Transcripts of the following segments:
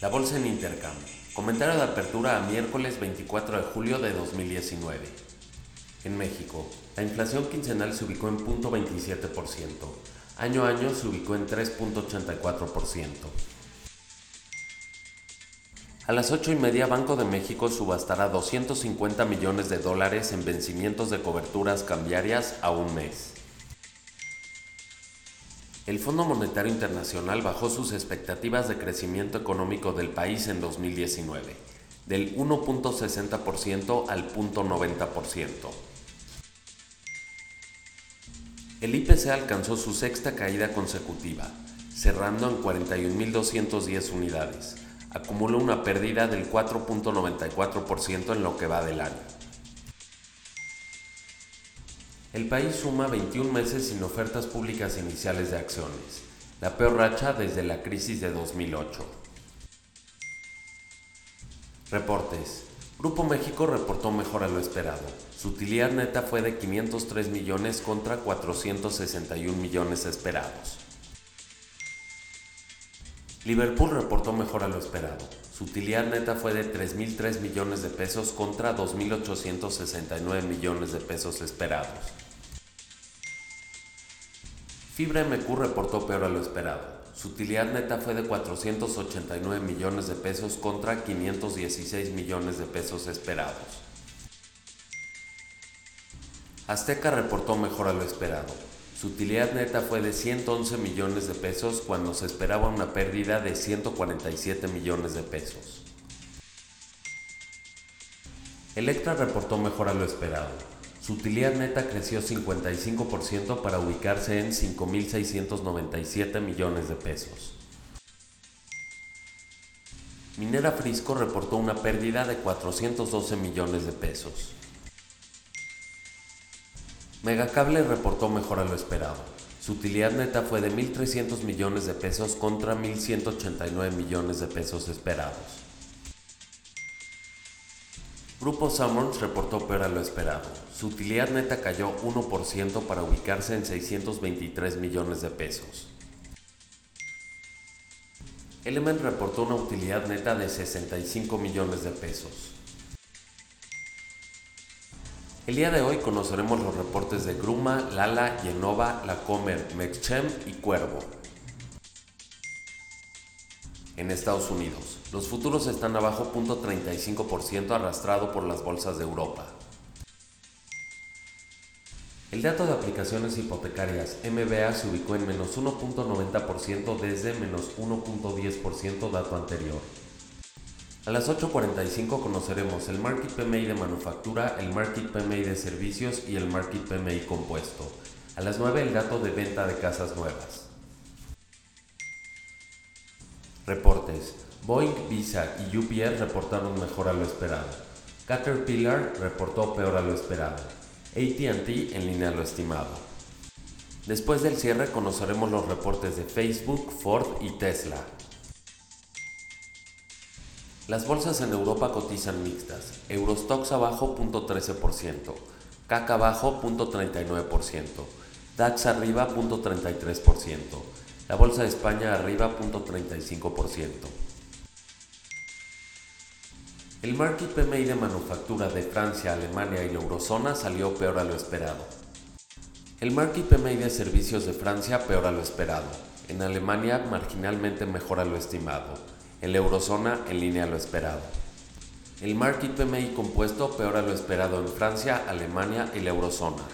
La bolsa en Intercam. Comentario de apertura a miércoles 24 de julio de 2019. En México, la inflación quincenal se ubicó en 0.27%. Año a año se ubicó en 3.84%. A las 8 y media, Banco de México subastará 250 millones de dólares en vencimientos de coberturas cambiarias a un mes. El Fondo Monetario Internacional bajó sus expectativas de crecimiento económico del país en 2019, del 1.60% al 0.90%. El IPC alcanzó su sexta caída consecutiva, cerrando en 41.210 unidades. Acumuló una pérdida del 4.94% en lo que va del año. El país suma 21 meses sin ofertas públicas iniciales de acciones, la peor racha desde la crisis de 2008. Reportes. Grupo México reportó mejor a lo esperado. Su utilidad neta fue de 503 millones contra 461 millones esperados. Liverpool reportó mejor a lo esperado. Su utilidad neta fue de 3.003 millones de pesos contra 2.869 millones de pesos esperados. Fibra MQ reportó peor a lo esperado. Su utilidad neta fue de 489 millones de pesos contra 516 millones de pesos esperados. Azteca reportó mejor a lo esperado. Su utilidad neta fue de 111 millones de pesos cuando se esperaba una pérdida de 147 millones de pesos. Electra reportó mejor a lo esperado. Su utilidad neta creció 55% para ubicarse en 5.697 millones de pesos. Minera Frisco reportó una pérdida de 412 millones de pesos. Megacable reportó mejor a lo esperado. Su utilidad neta fue de 1.300 millones de pesos contra 1.189 millones de pesos esperados. Grupo Summons reportó peor a lo esperado. Su utilidad neta cayó 1% para ubicarse en 623 millones de pesos. Element reportó una utilidad neta de 65 millones de pesos. El día de hoy conoceremos los reportes de Gruma, Lala, Yenova, La Comer, Mexchem y Cuervo. En Estados Unidos, los futuros están abajo 0.35% arrastrado por las bolsas de Europa. El dato de aplicaciones hipotecarias MBA se ubicó en menos 1.90% desde menos 1.10% dato anterior. A las 8.45 conoceremos el Market PMI de manufactura, el Market PMI de servicios y el Market PMI compuesto. A las 9 el dato de venta de casas nuevas. Reportes. Boeing, Visa y UPS reportaron mejor a lo esperado. Caterpillar reportó peor a lo esperado. ATT en línea a lo estimado. Después del cierre conoceremos los reportes de Facebook, Ford y Tesla. Las bolsas en Europa cotizan mixtas. Eurostox abajo 0.13%, CAC abajo 0.39%, DAX arriba 0.33%, la bolsa de España arriba 0.35%. El Market PMI de manufactura de Francia, Alemania y la Eurozona salió peor a lo esperado. El Market PMI de servicios de Francia peor a lo esperado. En Alemania marginalmente mejor a lo estimado en la eurozona en línea a lo esperado. El Market PMI compuesto peor a lo esperado en Francia, Alemania y la eurozona.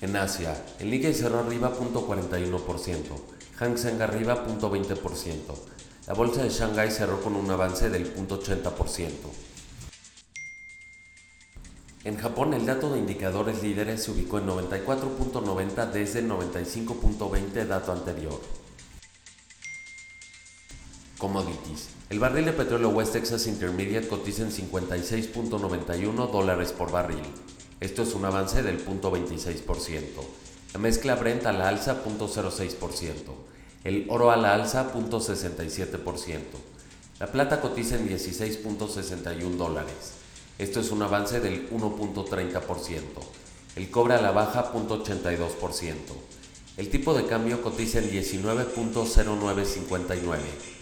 En Asia, el Nikkei cerró arriba 0.41%, Hang Seng arriba 0.20%. La bolsa de Shanghai cerró con un avance del 0.80%. En Japón, el dato de indicadores líderes se ubicó en 94.90 desde el 95.20 dato anterior. Commodities. El barril de petróleo West Texas Intermediate cotiza en 56.91 dólares por barril. Esto es un avance del 0.26%. La mezcla Brent a la alza 0.06%. El oro a la alza 0.67%. La plata cotiza en 16.61 dólares. Esto es un avance del 1.30%. El cobre a la baja 0.82%. El tipo de cambio cotiza en 19.0959.